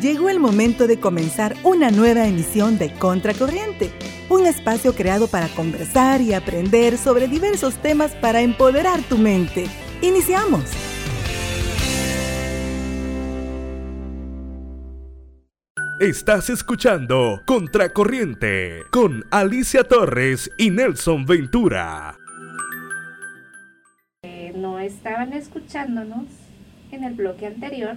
Llegó el momento de comenzar una nueva emisión de Contracorriente, un espacio creado para conversar y aprender sobre diversos temas para empoderar tu mente. Iniciamos. Estás escuchando Contracorriente con Alicia Torres y Nelson Ventura. Eh, no estaban escuchándonos en el bloque anterior,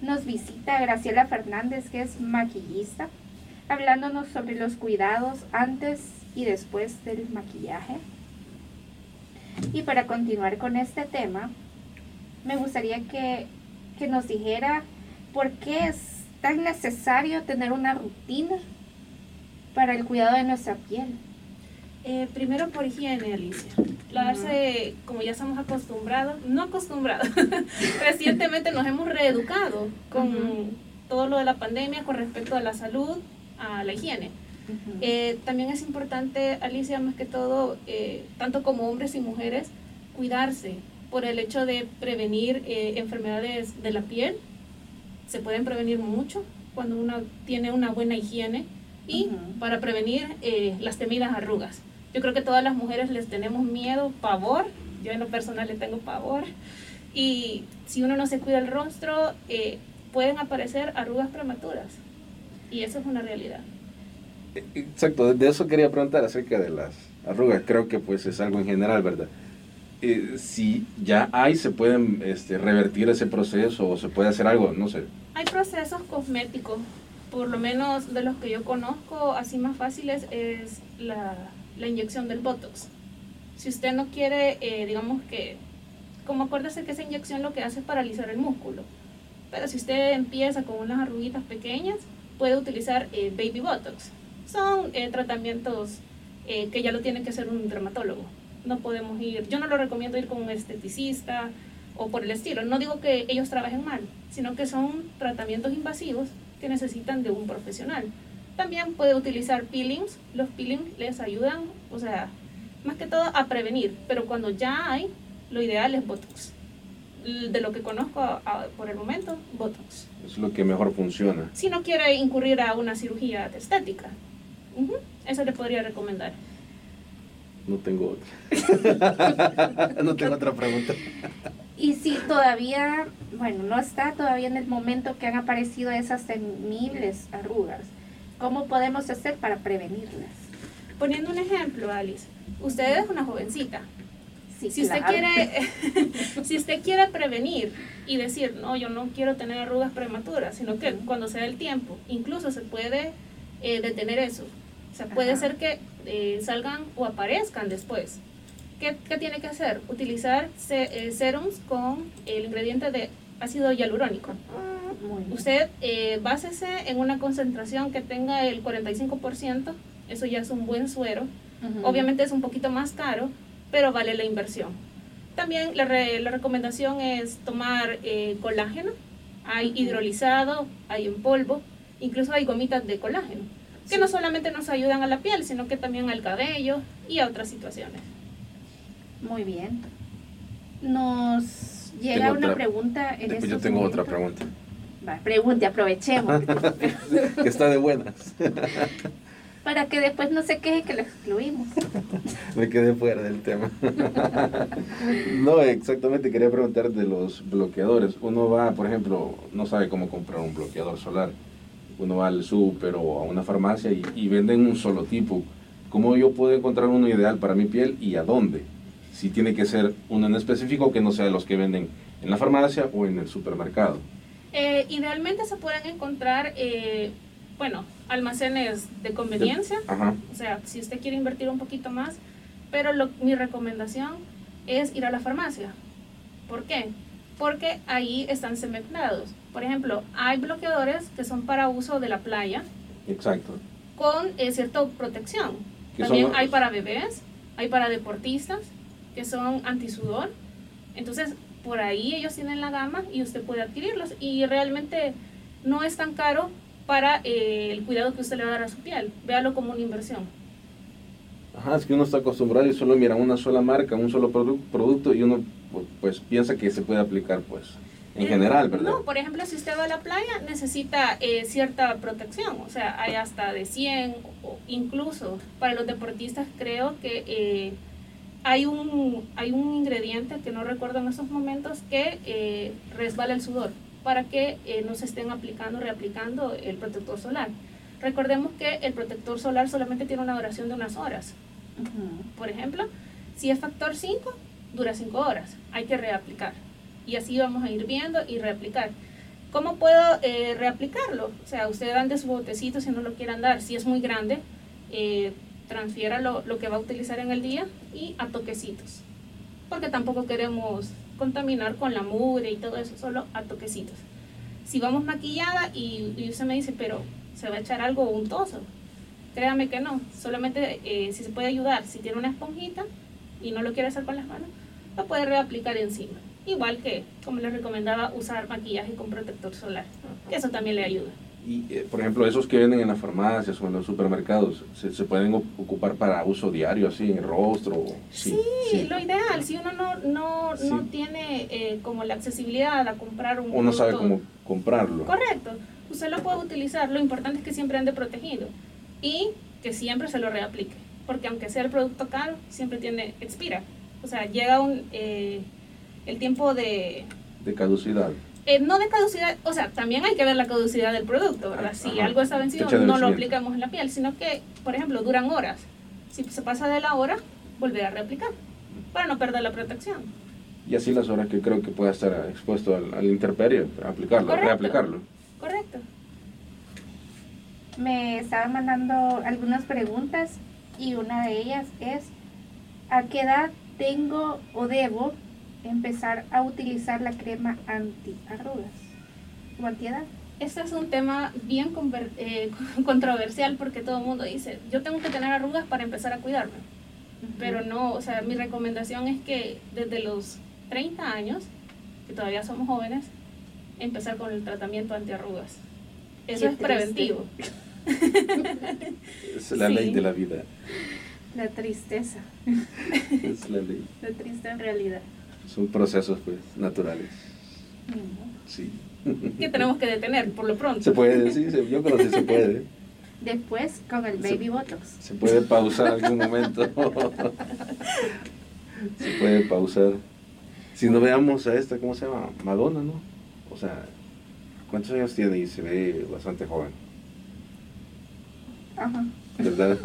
nos visita Graciela Fernández, que es maquillista, hablándonos sobre los cuidados antes y después del maquillaje. Y para continuar con este tema, me gustaría que, que nos dijera por qué es tan necesario tener una rutina para el cuidado de nuestra piel? Eh, primero por higiene, Alicia. Lavarse, como ya estamos acostumbrados, no acostumbrados, recientemente nos hemos reeducado con todo lo de la pandemia con respecto a la salud, a la higiene. Eh, también es importante, Alicia, más que todo, eh, tanto como hombres y mujeres, cuidarse por el hecho de prevenir enfermedades de la piel, se pueden prevenir mucho cuando uno tiene una buena higiene y para prevenir las temidas arrugas. Yo creo que todas las mujeres les tenemos miedo, pavor, yo en lo personal le tengo pavor, y si uno no se cuida el rostro, eh, pueden aparecer arrugas prematuras, y eso es una realidad. Exacto, de eso quería preguntar acerca de las arrugas, creo que pues es algo en general, ¿verdad? Eh, si ya hay, se pueden este, revertir ese proceso o se puede hacer algo, no sé. Hay procesos cosméticos, por lo menos de los que yo conozco, así más fáciles, es la, la inyección del Botox. Si usted no quiere, eh, digamos que, como acuérdese que esa inyección lo que hace es paralizar el músculo. Pero si usted empieza con unas arruguitas pequeñas, puede utilizar eh, Baby Botox. Son tratamientos que ya lo tiene que hacer un dermatólogo no podemos ir, yo no lo recomiendo ir con un esteticista o por el estilo. No digo que ellos trabajen mal, sino que son tratamientos invasivos que necesitan de un profesional. También puede utilizar peelings, los peelings les ayudan, o sea, más que todo a prevenir, pero cuando ya hay, lo ideal es Botox. De lo que conozco por el momento, Botox. Es lo que mejor funciona. Si no quiere incurrir a una cirugía estética, eso le podría recomendar. No tengo otra. no tengo otra pregunta. Y si todavía, bueno, no está todavía en el momento que han aparecido esas temibles arrugas, ¿cómo podemos hacer para prevenirlas? Poniendo un ejemplo, Alice, usted es una jovencita. si, usted quiere, si usted quiere prevenir y decir, no, yo no quiero tener arrugas prematuras, sino que cuando sea el tiempo, incluso se puede eh, detener eso. O sea, puede ser que eh, salgan o aparezcan después. ¿Qué, ¿Qué, tiene que hacer? Utilizar eh, serums con el ingrediente de ácido hialurónico. Usted eh, básese en una concentración que tenga el 45%, eso ya es un buen suero. Obviamente es un poquito más caro, pero vale la inversión. También la, la recomendación es tomar eh, colágeno. Hay hidrolizado, hay en polvo, incluso hay gomitas de colágeno que no solamente nos ayudan a la piel, sino que también al cabello y a otras situaciones. Muy bien. Nos llega una pregunta en Después Yo tengo otra pregunta. Pregunte, aprovechemos. que está de buenas. Para que después no se queje que lo excluimos. Me quedé fuera del tema. no, exactamente, quería preguntar de los bloqueadores. Uno va, por ejemplo, no sabe cómo comprar un bloqueador solar uno va al súper o a una farmacia y, venden un solo tipo. ¿Cómo yo puedo encontrar uno ideal para mi piel y a dónde? Si tiene que ser uno en específico que no sea los que venden en la farmacia o en el supermercado. Eh, idealmente se pueden encontrar, eh, bueno, almacenes de conveniencia. o sea, si usted quiere invertir un poquito más, pero mi recomendación es ir a la farmacia. ¿Por qué? Porque ahí están sembrados. Por ejemplo, hay bloqueadores que son para uso de la playa. Exacto. Con eh, cierta protección. También hay para bebés, hay para deportistas que son antisudor. Entonces, por ahí ellos tienen la gama y usted puede adquirirlos. Y realmente no es tan caro para eh, el cuidado que usted le va a dar a su piel. Véalo como una inversión. Ajá, es que uno está acostumbrado y solo mira una sola marca, un solo producto y uno pues piensa que se puede aplicar pues En general, ¿verdad? No, por ejemplo, si usted va a la playa, necesita eh, cierta protección. O sea, hay hasta de 100, o incluso para los deportistas creo que eh, hay, un, hay un ingrediente que no recuerdo en estos momentos que eh, resbala el sudor para que no se estén aplicando, reaplicando el protector solar. Recordemos que el protector solar solamente tiene una duración de unas horas. Por ejemplo, si es factor 5, dura 5 horas. Hay que reaplicar. Y así vamos a ir viendo y reaplicar. ¿Cómo puedo eh, reaplicarlo? O sea, usted ande su botecito si no lo quiere andar. Si es muy grande, eh, transfiera lo, que va a utilizar en el día y a toquecitos. Porque tampoco queremos contaminar con la mugre y todo eso, solo a toquecitos. Si vamos maquillada y, y usted me dice, pero se va a echar algo untoso, créame que no. Solamente eh, si se puede ayudar, si tiene una esponjita y no lo quiere hacer con las manos, lo puede reaplicar encima. Igual que, como les recomendaba, usar maquillaje con protector solar, que eso también le ayuda. Y, eh, por ejemplo, esos que venden en las farmacias o en los supermercados, ¿se, se pueden ocupar para uso diario, así, en rostro? Sí, sí, lo ideal, si uno no, no, no tiene eh, como la accesibilidad a comprar un Uno sabe cómo comprarlo. Correcto, usted lo puede utilizar, lo importante es que siempre ande protegido y que siempre se lo reaplique, porque aunque sea el producto caro, siempre tiene, expira. O sea, llega un, eh, el tiempo de... De caducidad. Eh, no de caducidad, o sea, también hay que ver la caducidad del producto, ¿verdad? Si algo está vencido, no lo aplicamos en la piel, sino que, por ejemplo, duran horas. Si se pasa de la hora, volver a reaplicar, para no perder la protección. Y así las horas que creo que pueda estar expuesto al, al interperio, aplicarlo, reaplicarlo. Correcto. Me estaban mandando algunas preguntas y una de ellas es, ¿a qué edad tengo o debo empezar a utilizar la crema anti-arrugas o antiedad. Este es un tema bien eh, controversial porque todo el mundo dice, yo tengo que tener arrugas para empezar a cuidarme. Pero no, o sea, mi recomendación es que desde los 30 años, que todavía somos jóvenes, empezar con el tratamiento antiarrugas. Eso es preventivo. es la ley de la vida. La tristeza. es la ley. La triste en realidad. Son procesos pues naturales. Sí. Que tenemos que detener por lo pronto. Se puede, sí, yo creo que se puede. Después con el baby botox. Se puede pausar algún momento. se puede pausar. Si no veamos a esta, ¿cómo se llama? Madonna, ¿no? O sea, ¿cuántos años tiene? Y se ve bastante joven. Ajá. ¿Verdad?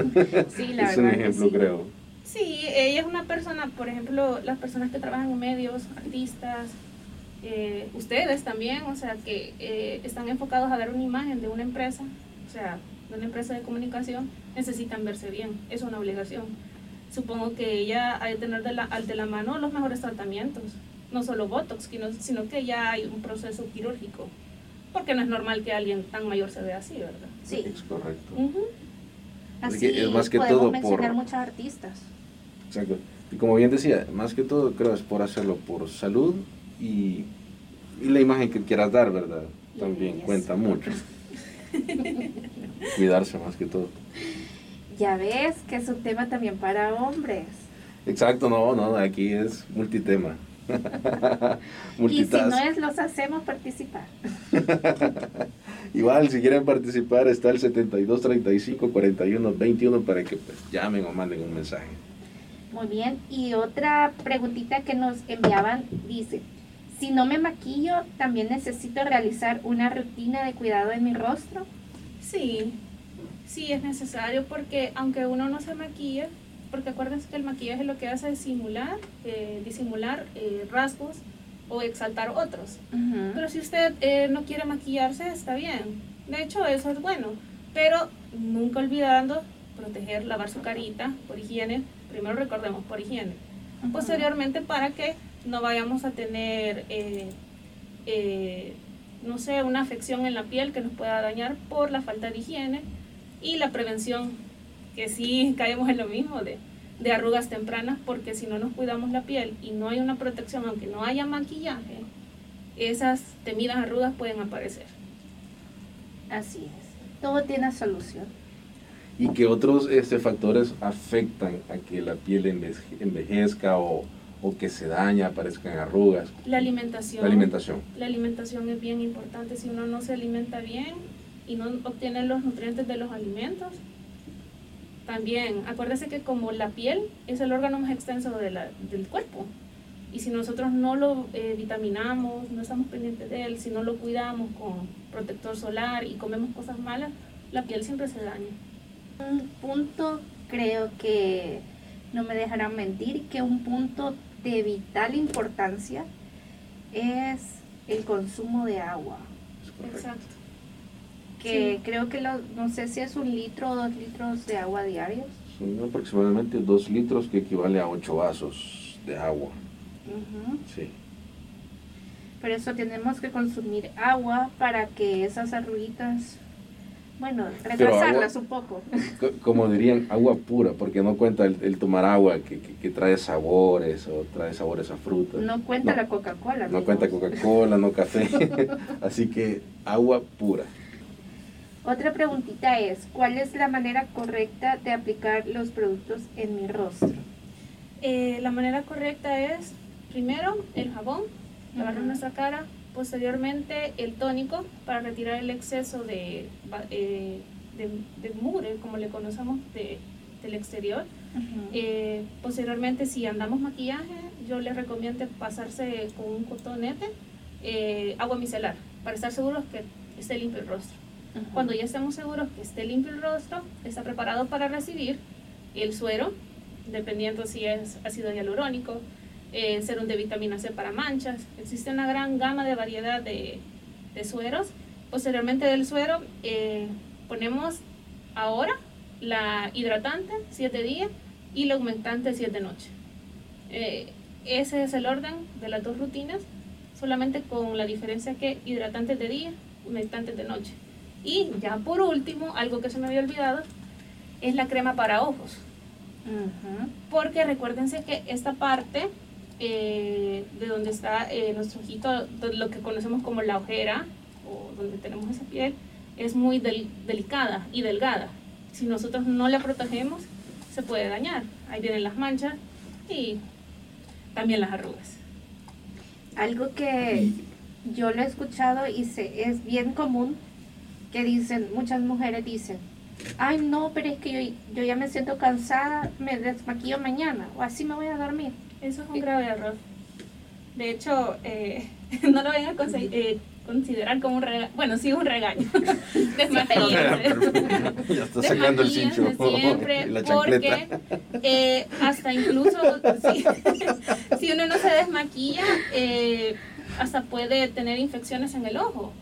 Sí, la es un ejemplo, creo. Sí, ella es una persona, por ejemplo, las personas que trabajan en medios, artistas, eh, ustedes también, o sea, que eh, están enfocados a dar una imagen de una empresa, o sea, de una empresa de comunicación, necesitan verse bien, es una obligación. Supongo que ella ha de tener de la, al de la mano los mejores tratamientos, no solo Botox, sino, que ya hay un proceso quirúrgico, porque no es normal que alguien tan mayor se vea así, ¿verdad? Sí. Es correcto. Así es más que todo mencionar por... muchos artistas. Exacto. Y como bien decía, más que todo creo es por hacerlo por salud y, y la imagen que quieras dar, ¿verdad? También cuenta mucho. Cuidarse más que todo. Ya ves que es un tema también para hombres. Exacto, no, no, aquí es multitema. y si no es, los hacemos participar. Igual, si quieren participar, está el 72 35 41 21 para que pues, llamen o manden un mensaje. Muy bien. Y otra preguntita que nos enviaban dice, si no me maquillo, ¿también necesito realizar una rutina de cuidado en mi rostro? Sí, sí es necesario porque aunque uno no se maquilla, porque acuérdense que el maquillaje lo que hace es simular, eh, disimular eh, rasgos o exaltar otros. Pero si usted eh, no quiere maquillarse, está bien. De hecho, eso es bueno. Pero nunca olvidando proteger, lavar su carita por higiene, primero recordemos por higiene, posteriormente para que no vayamos a tener, eh, eh, no sé, una afección en la piel que nos pueda dañar por la falta de higiene y la prevención, que sí caemos en lo mismo de, de arrugas tempranas, porque si no nos cuidamos la piel y no hay una protección, aunque no haya maquillaje, esas temidas arrugas pueden aparecer. Así es, todo tiene solución y que otros este, factores afectan a que la piel envejezca o, o que se daña, aparezcan arrugas. La alimentación. La alimentación. La alimentación es bien importante. Si uno no se alimenta bien y no obtiene los nutrientes de los alimentos, también acuérdese que como la piel es el órgano más extenso de la, del cuerpo, y si nosotros no lo eh, vitaminamos, no estamos pendientes de él, si no lo cuidamos con protector solar y comemos cosas malas, la piel siempre se daña. Un punto, creo que no me dejarán mentir, que un punto de vital importancia es el consumo de agua. Exacto. Que creo que no sé si es un litro o dos litros de agua diarios. Son aproximadamente dos litros que equivale a ocho vasos de agua. Sí. Por eso tenemos que consumir agua para que esas arruguitas, bueno, retrasarlas un poco. Como dirían, agua pura, porque no cuenta el, tomar agua que, que, trae sabores o trae sabores a fruta. No cuenta la Coca-Cola. No cuenta Coca-Cola, no café. Así que agua pura. Otra preguntita es, ¿cuál es la manera correcta de aplicar los productos en mi rostro? Eh, la manera correcta es Primero el jabón, lavar nuestra cara, posteriormente el tónico para retirar el exceso de, eh, de, mure, como le conocemos, del exterior. Eh, posteriormente, si andamos maquillaje, yo les recomiendo pasarse con un cotonete, eh, agua micelar, para estar seguros que esté limpio el rostro. Cuando ya estemos seguros que esté limpio el rostro, está preparado para recibir el suero, dependiendo si es ácido hialurónico, eh, serum de vitamina C para manchas. Existe una gran gama de variedad de, sueros. Posteriormente del suero eh, ponemos ahora la hidratante 7 días y la aumentante 7 noches. Eh, ese es el orden de las dos rutinas, solamente con la diferencia que hidratante de día, aumentante de noche. Y ya por último, algo que se me había olvidado, es la crema para ojos. Porque recuérdense que esta parte eh, de donde está eh, nuestro ojito, lo que conocemos como la ojera, o donde tenemos esa piel, es muy delicada y delgada. Si nosotros no la protegemos, se puede dañar. Ahí vienen las manchas y también las arrugas. Algo que yo lo he escuchado y se, es bien común, que dicen, muchas mujeres dicen, ay no, pero es que yo, yo ya me siento cansada, me desmaquillo mañana o así me voy a dormir. Eso es un grave error. De hecho, eh, no lo vengan a eh, considerar como un regaño. Bueno, sí, un regaño. Desmaquillarse. ya está sacando el cincho. Siempre, la porque eh, hasta incluso si, uno no se desmaquilla, eh, hasta puede tener infecciones en el ojo.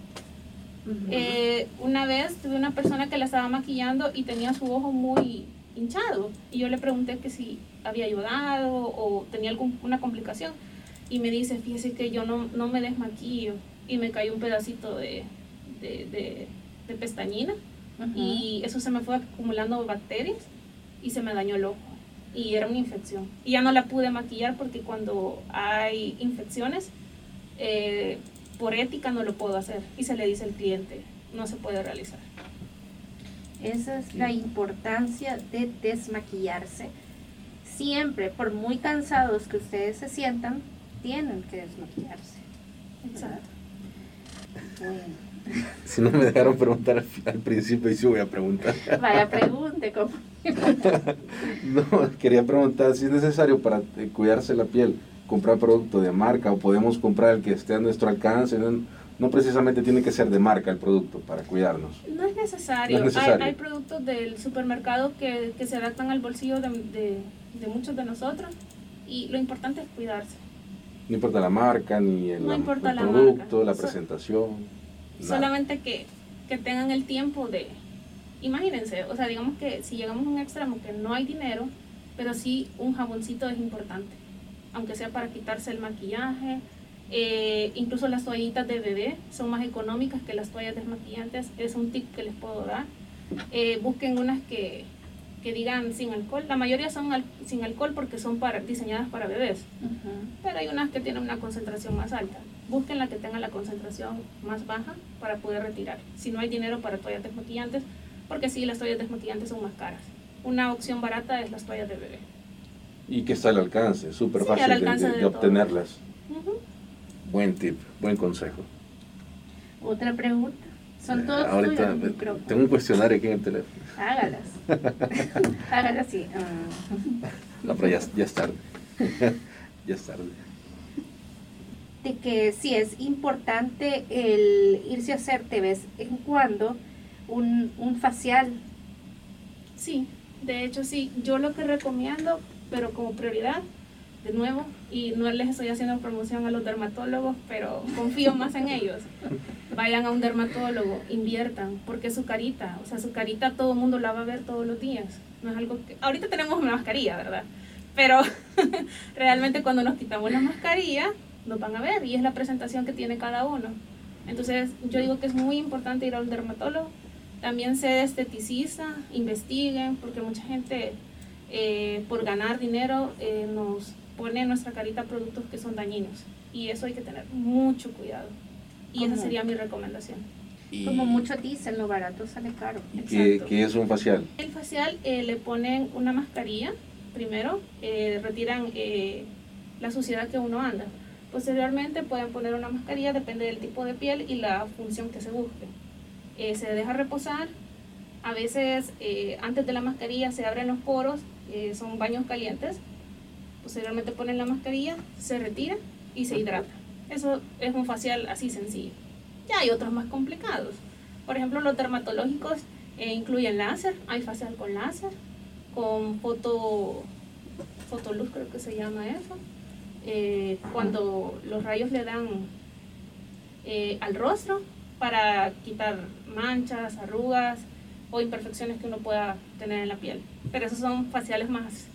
Eh, una vez tuve una persona que la estaba maquillando y tenía su ojo muy hinchado y yo le pregunté que si había ayudado o tenía alguna complicación. Y me dice, fíjese que yo no, no me desmaquillo y me cayó un pedacito de, de, de, pestañina. Y eso se me fue acumulando bacterias y se me dañó el ojo. Y era una infección. Y ya no la pude maquillar porque cuando hay infecciones, eh, por ética no lo puedo hacer. Y se le dice al cliente, no se puede realizar. Esa es la importancia de desmaquillarse. Siempre, por muy cansados que ustedes se sientan, tienen que desmaquillarse. Exacto. Si no me dejaron preguntar al, principio, y sí voy a preguntar. Vaya, pregunte. ¿cómo? no, quería preguntar si es necesario para eh, cuidarse la piel comprar producto de marca o podemos comprar el que esté a nuestro alcance. No, precisamente tiene que ser de marca el producto para cuidarnos. No es necesario. Hay, productos del supermercado que, se adaptan al bolsillo de, muchos de nosotros y lo importante es cuidarse. No importa la marca, ni el, producto, la presentación. Solamente que, que tengan el tiempo de... Imagínense, o sea, digamos que si llegamos a un extremo que no hay dinero, pero sí un jaboncito es importante aunque sea para quitarse el maquillaje. Eh, incluso las toallitas de bebé son más económicas que las toallas desmaquillantes. Es un tip que les puedo dar. Eh, busquen unas que, que, digan sin alcohol. La mayoría son sin alcohol porque son para, diseñadas para bebés. Pero hay unas que tienen una concentración más alta. Busquen la que tenga la concentración más baja para poder retirar. Si no hay dinero para toallas desmaquillantes, porque sí, las toallas desmaquillantes son más caras. Una opción barata es las toallas de bebé. Y que está al alcance, súper fácil de, obtenerlas. Buen tip, buen consejo. Otra pregunta. Son eh, todos Ahorita tengo un cuestionario aquí en el teléfono. Hágalas. Hágalas sí. Ah. No, pero ya, ya es tarde. ya es tarde. De que sí es importante el irse a hacer de vez en cuando un, un facial. Sí, de hecho sí. Yo lo que recomiendo, pero como prioridad, de nuevo, y no les estoy haciendo promoción a los dermatólogos, pero confío más en ellos. Vayan a un dermatólogo, inviertan, porque su carita, o sea, su carita todo el mundo la va a ver todos los días. No es algo que... Ahorita tenemos una mascarilla, ¿verdad? Pero realmente cuando nos quitamos la mascarilla, nos van a ver y es la presentación que tiene cada uno. Entonces, yo digo que es muy importante ir a un dermatólogo. También ser esteticista, investiguen, porque mucha gente eh, por ganar dinero eh, nos pone en nuestra carita productos que son dañinos. Y eso hay que tener mucho cuidado. Y esa sería mi recomendación. Como mucho dicen, lo barato sale caro. ¿Qué, ¿Qué, es un facial? El facial eh, le ponen una mascarilla, primero, eh, retiran eh, la suciedad que uno anda. Posteriormente pueden poner una mascarilla, depende del tipo de piel y la función que se busque. se deja reposar, a veces antes de la mascarilla se abren los poros, son baños calientes, posteriormente ponen la mascarilla, se retira y se hidrata. Eso es un facial así sencillo. Ya hay otros más complicados. Por ejemplo, los dermatológicos eh, incluyen láser, hay facial con láser, con foto, fotoluz creo que se llama eso. Eh, cuando los rayos le dan eh, al rostro para quitar manchas, arrugas o imperfecciones que uno pueda tener en la piel. Pero esos son faciales más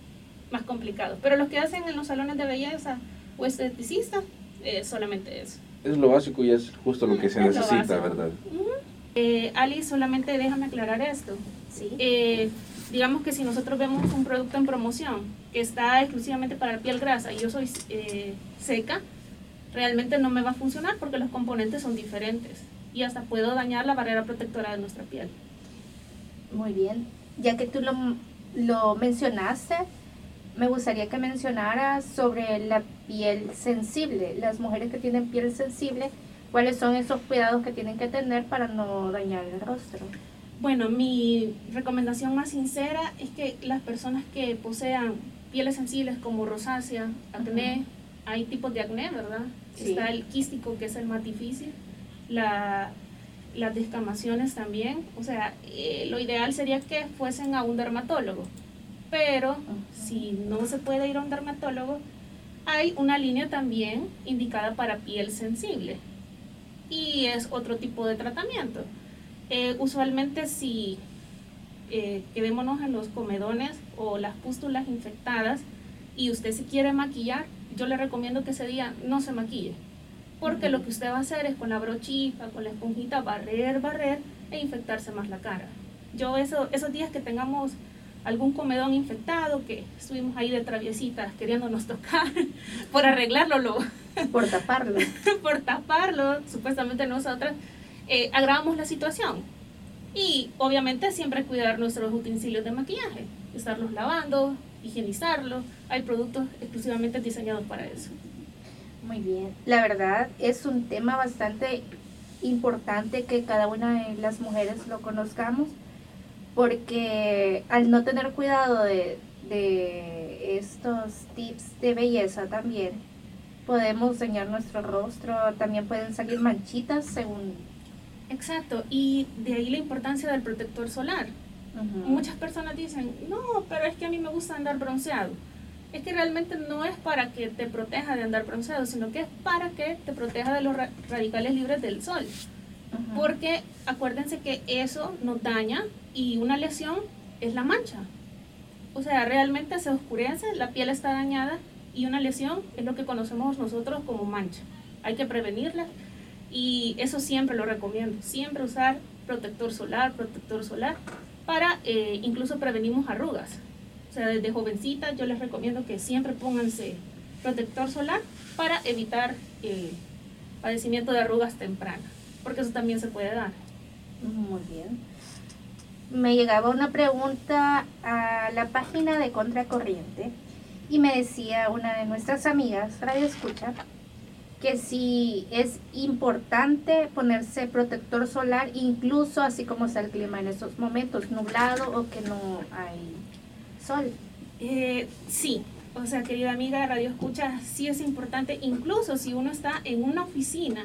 más complicados. Pero los que hacen en los salones de belleza o esteticistas, eh, solamente eso. Es lo básico y es justo lo que se necesita, ¿verdad? Eh, Ali, solamente déjame aclarar esto. ¿Sí? Eh, digamos que si nosotros vemos un producto en promoción que está exclusivamente para la piel grasa y yo soy seca, realmente no me va a funcionar porque los componentes son diferentes y hasta puedo dañar la barrera protectora de nuestra piel. Muy bien. Ya que tú lo, lo mencionaste, me gustaría que mencionara sobre la piel sensible, las mujeres que tienen piel sensible, cuáles son esos cuidados que tienen que tener para no dañar el rostro. Bueno, mi recomendación más sincera es que las personas que posean pieles sensibles como rosácea, acné, hay tipos de acné, ¿verdad? Está el quístico, que es el más difícil, la, las descamaciones también. O sea, eh, lo ideal sería que fuesen a un dermatólogo pero si no se puede ir a un dermatólogo, hay una línea también indicada para piel sensible y es otro tipo de tratamiento. Eh, usualmente si eh, quedémonos en los comedones o las pústulas infectadas y usted se quiere maquillar, yo le recomiendo que ese día no se maquille. Porque lo que usted va a hacer es con la brochita, con la esponjita, barrer, barrer e infectarse más la cara. Yo eso, esos días que tengamos algún comedón infectado que estuvimos ahí de traviesitas queriéndonos tocar por arreglarlo, lo, por taparlo. por taparlo, supuestamente nosotras, eh, agravamos la situación. Y obviamente siempre cuidar nuestros utensilios de maquillaje, estarlos lavando, higienizarlos. Hay productos exclusivamente diseñados para eso. Muy bien. La verdad es un tema bastante importante que cada una de las mujeres lo conozcamos porque al no tener cuidado de, estos tips de belleza también, podemos dañar nuestro rostro, también pueden salir manchitas según... Exacto, y de ahí la importancia del protector solar. Muchas personas dicen, no, pero es que a mí me gusta andar bronceado. Es que realmente no es para que te proteja de andar bronceado, sino que es para que te proteja de los radicales libres del sol. Porque acuérdense que eso nos daña y una lesión es la mancha. O sea, realmente se oscurece, la piel está dañada y una lesión es lo que conocemos nosotros como mancha. Hay que prevenirla y eso siempre lo recomiendo. Siempre usar protector solar, protector solar, para eh, incluso prevenimos arrugas. O sea, desde jovencita yo les recomiendo que siempre pónganse protector solar para evitar el padecimiento de arrugas tempranas porque eso también se puede dar. Muy bien. Me llegaba una pregunta a la página de Contracorriente Y me decía una de nuestras amigas, Radio Escucha, que si es importante ponerse protector solar, incluso así como está el clima en estos momentos, nublado o que no hay sol. Eh, sí, o sea, querida amiga de Radio Escucha, sí es importante, incluso si uno está en una oficina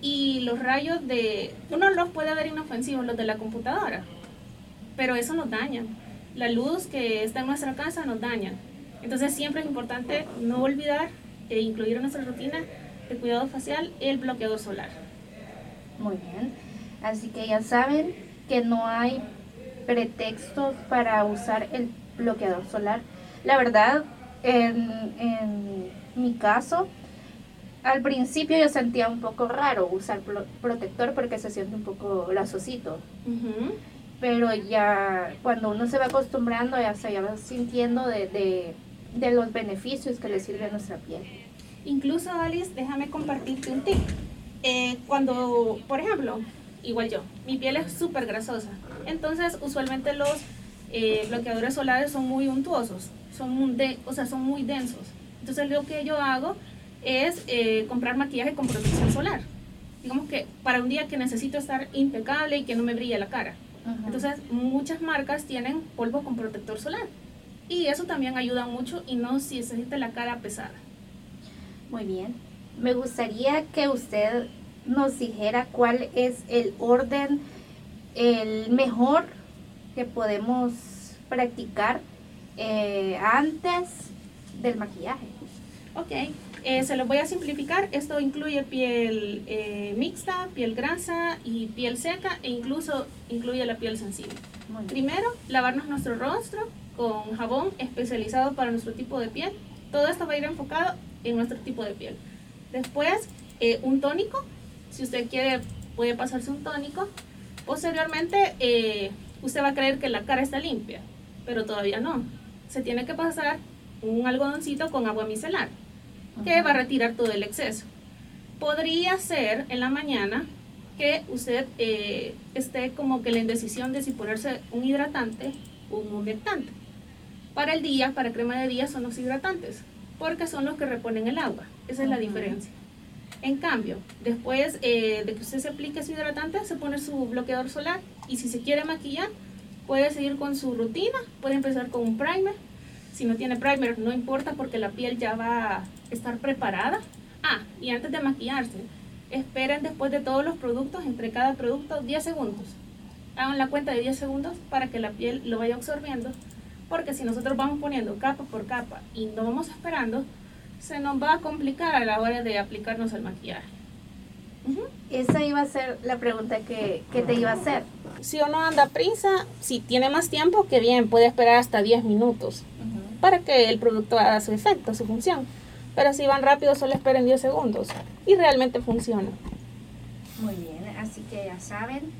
y los rayos de... Uno los puede ver inofensivos, los de la computadora, pero eso nos daña. La luz que está en nuestra casa nos daña. Entonces siempre es importante no olvidar e incluir en nuestra rutina de cuidado facial el bloqueador solar. Muy bien. Así que ya saben que no hay pretextos para usar el bloqueador solar. La verdad, en, en mi caso, al principio yo sentía un poco raro usar protector porque se siente un poco grasosito. Pero ya cuando uno se va acostumbrando, ya se va sintiendo de, de, los beneficios que le sirve a nuestra piel. Incluso, Alice, déjame compartirte un tip. Eh, cuando, por ejemplo, igual yo, mi piel es súper grasosa. Entonces, usualmente los eh, bloqueadores solares son muy untuosos, son, de, o sea, son muy densos. Entonces, lo que yo hago es eh, comprar maquillaje con protección solar. Digamos que para un día que necesito estar impecable y que no me brille la cara. Entonces, muchas marcas tienen polvo con protector solar. Y eso también ayuda mucho y no si siente la cara pesada. Muy bien. Me gustaría que usted nos dijera cuál es el orden, el mejor que podemos practicar eh, antes del maquillaje. Ok, eh, se lo voy a simplificar. Esto incluye piel eh, mixta, piel grasa y piel seca e incluso incluye la piel sensible. Primero, lavarnos nuestro rostro con jabón especializado para nuestro tipo de piel. Todo esto va a ir enfocado en nuestro tipo de piel. Después, eh, un tónico. Si usted quiere, puede pasarse un tónico. Posteriormente, usted va a creer que la cara está limpia, pero todavía no. Se tiene que pasar un algodoncito con agua micelar que va a retirar todo el exceso. Podría ser en la mañana que usted eh, esté como que la indecisión de si ponerse un hidratante o un humectante. Para el día, para crema de día son los hidratantes, porque son los que reponen el agua. Esa es la diferencia. En cambio, después eh, de que usted se aplique su hidratante, se pone su bloqueador solar y si se quiere maquillar, puede seguir con su rutina, puede empezar con un primer. Si no tiene primer, no importa porque la piel ya va estar preparada. Ah, y antes de maquillarse, esperen después de todos los productos, entre cada producto, 10 segundos. Hagan la cuenta de 10 segundos para que la piel lo vaya absorbiendo, porque si nosotros vamos poniendo capa por capa y no vamos esperando, se nos va a complicar a la hora de aplicarnos el maquillaje. Esa iba a ser la pregunta que, que, te iba a hacer. Si uno anda prisa, si tiene más tiempo, que bien, puede esperar hasta 10 minutos para que el producto haga su efecto, su función. Pero si van rápido, solo esperen 10 segundos. Y realmente funciona. Muy bien, así que ya saben,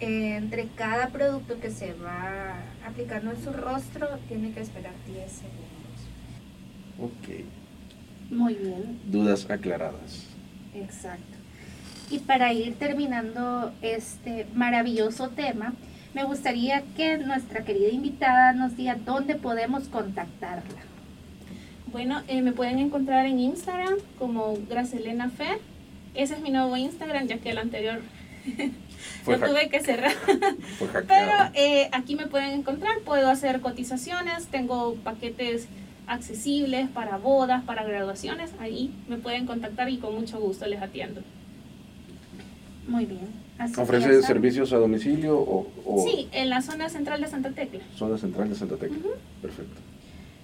entre cada producto que se va aplicando en su rostro, tiene que esperar 10 segundos. Ok. Muy bien. Dudas aclaradas. Exacto. Y para ir terminando este maravilloso tema, me gustaría que nuestra querida invitada nos diga dónde podemos contactarla. Bueno, eh, me pueden encontrar en Instagram como Gracelena Fer. Ese es mi nuevo Instagram, ya que el anterior lo tuve que cerrar. Pero eh, aquí me pueden encontrar, puedo hacer cotizaciones, tengo paquetes accesibles para bodas, para graduaciones. Ahí me pueden contactar y con mucho gusto les atiendo. Muy bien. ¿Ofrece servicios a domicilio o, Sí, en la zona central de Santa Tecla. Zona central de Santa Tecla. Perfecto.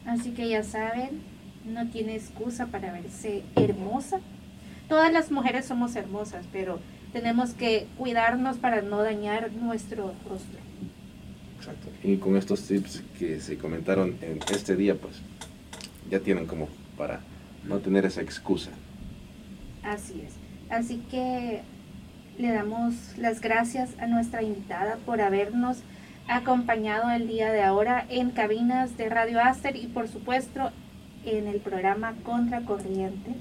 Así que ya saben, no tiene excusa para verse hermosa. Todas las mujeres somos hermosas, pero tenemos que cuidarnos para no dañar nuestro rostro. Exacto. Y con estos tips que se comentaron en este día, pues ya tienen como para no tener esa excusa. Así es. Así que le damos las gracias a nuestra invitada por habernos acompañado el día de ahora en cabinas de Radio Aster y por supuesto en el programa Contracorriente.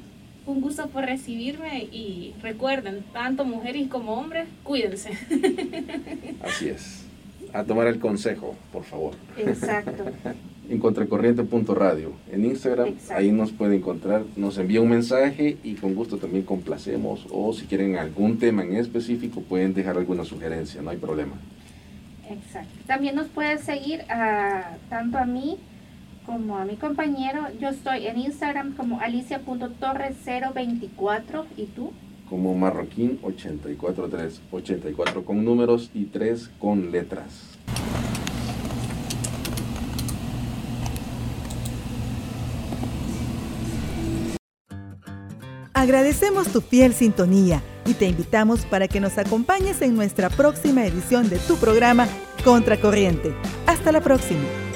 Un gusto por recibirme y recuerden, tanto mujeres como hombres, cuídense. Así es. A tomar el consejo, por favor. Exacto. en contracorriente.radio. En Instagram, ahí nos puede encontrar, nos envía un mensaje y con gusto también complacemos. O si quieren algún tema en específico, pueden dejar alguna sugerencia, no hay problema. Exacto. También nos puede seguir a, tanto a mí como a mi compañero. Yo estoy en Instagram como alicia.torres024 y tú como marroquín 843, 84 con números y 3 con letras. Agradecemos tu fiel sintonía y te invitamos para que nos acompañes en nuestra próxima edición de tu programa Contracorriente. Hasta la próxima.